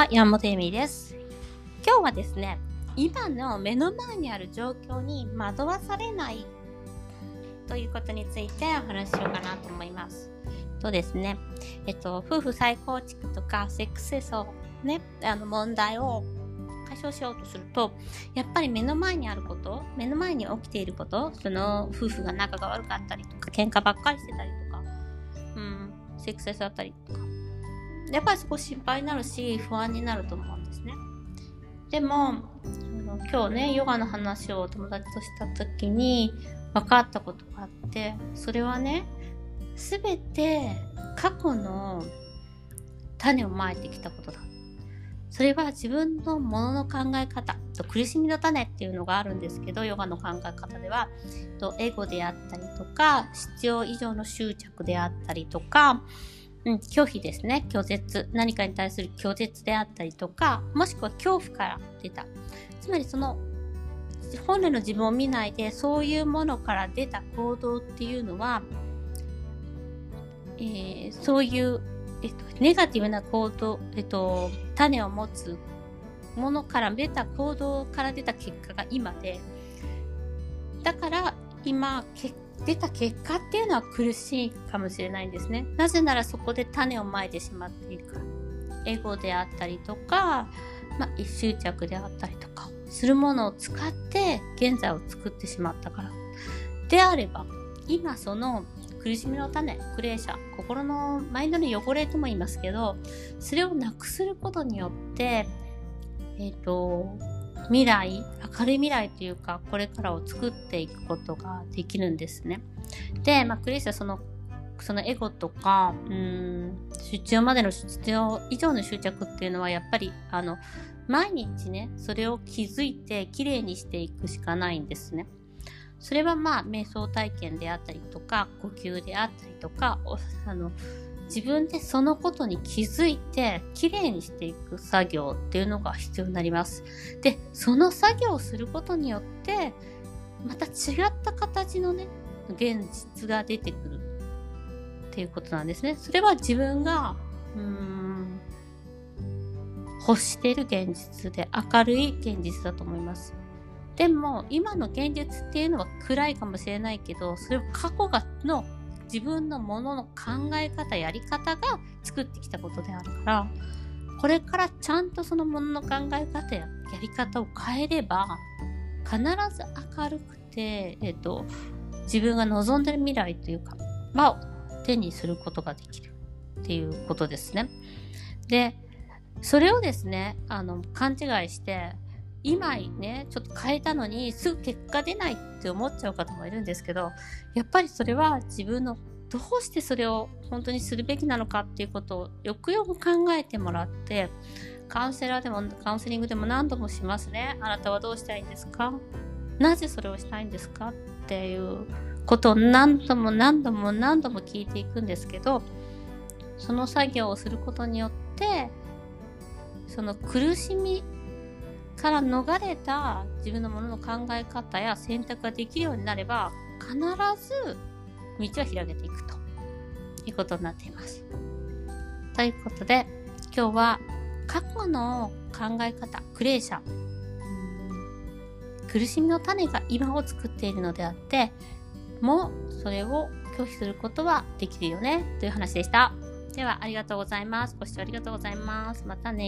は、山本恵美です。今日はですね、今の目の前にある状況に惑わされないということについてお話ししようかなと思います。とですね、えっと、夫婦再構築とかセックスセスをね、あの問題を解消しようとすると、やっぱり目の前にあること、目の前に起きていること、その夫婦が仲が悪かったりとか、喧嘩ばっかりしてたりとか、うん、セックスセスだったりとか、やっぱりそこ心配になるし、不安になると思うんですね。でも、今日ね、ヨガの話を友達とした時に分かったことがあって、それはね、すべて過去の種をまいてきたことだ。それは自分のものの考え方と苦しみの種っていうのがあるんですけどヨガの考え方ではとエゴであったりとか必要以上の執着であったりとか、うん、拒否ですね。拒絶。何かに対する拒絶であったりとかもしくは恐怖から出た。つまりその本来の自分を見ないでそういうものから出た行動っていうのは、えーそういうえっと、ネガティブな行動、えっと、種を持つものから出た行動から出た結果が今で、だから今、け出た結果っていうのは苦しいかもしれないんですね。なぜならそこで種をまいてしまっているから。エゴであったりとか、まあ、執着であったりとか、するものを使って現在を作ってしまったから。であれば、今その苦しみの種、クレーシャ、心のマインドの汚れとも言いますけど、それをなくすることによって、えっ、と、未来、明るい未来というか、これからを作っていくことができるんですね。で、まあ、クレーシャ、その、そのエゴとか、うん、必要までの必要以上の執着っていうのは、やっぱり、あの、毎日ね、それを気づいて、きれいにしていくしかないんですね。それはまあ瞑想体験であったりとか呼吸であったりとかあの自分でそのことに気づいてきれいにしていく作業っていうのが必要になります。でその作業をすることによってまた違った形のね現実が出てくるっていうことなんですね。それは自分がうーん欲してる現実で明るい現実だと思います。でも今の現実っていうのは暗いかもしれないけどそれを過去がの自分のものの考え方やり方が作ってきたことであるからこれからちゃんとそのものの考え方ややり方を変えれば必ず明るくて、えっと、自分が望んでる未来というかは手にすることができるっていうことですね。でそれをですねあの勘違いして今ねちょっと変えたのにすぐ結果出ないって思っちゃう方もいるんですけどやっぱりそれは自分のどうしてそれを本当にするべきなのかっていうことをよくよく考えてもらってカウンセラーでもカウンセリングでも何度もしますね。あなたはどうしたいんですか？なぜそれをしたいんですか？っていうことを何度も何度も何度も聞いていくんですけどその作業をすることによってその苦しみから逃れた自分のものの考え方や選択ができるようになれば必ず道は開けていくということになっています。ということで今日は過去の考え方クレーシャ苦しみの種が今を作っているのであってもそれを拒否することはできるよねという話でした。ではありがとうございます。ご視聴ありがとうございます。またね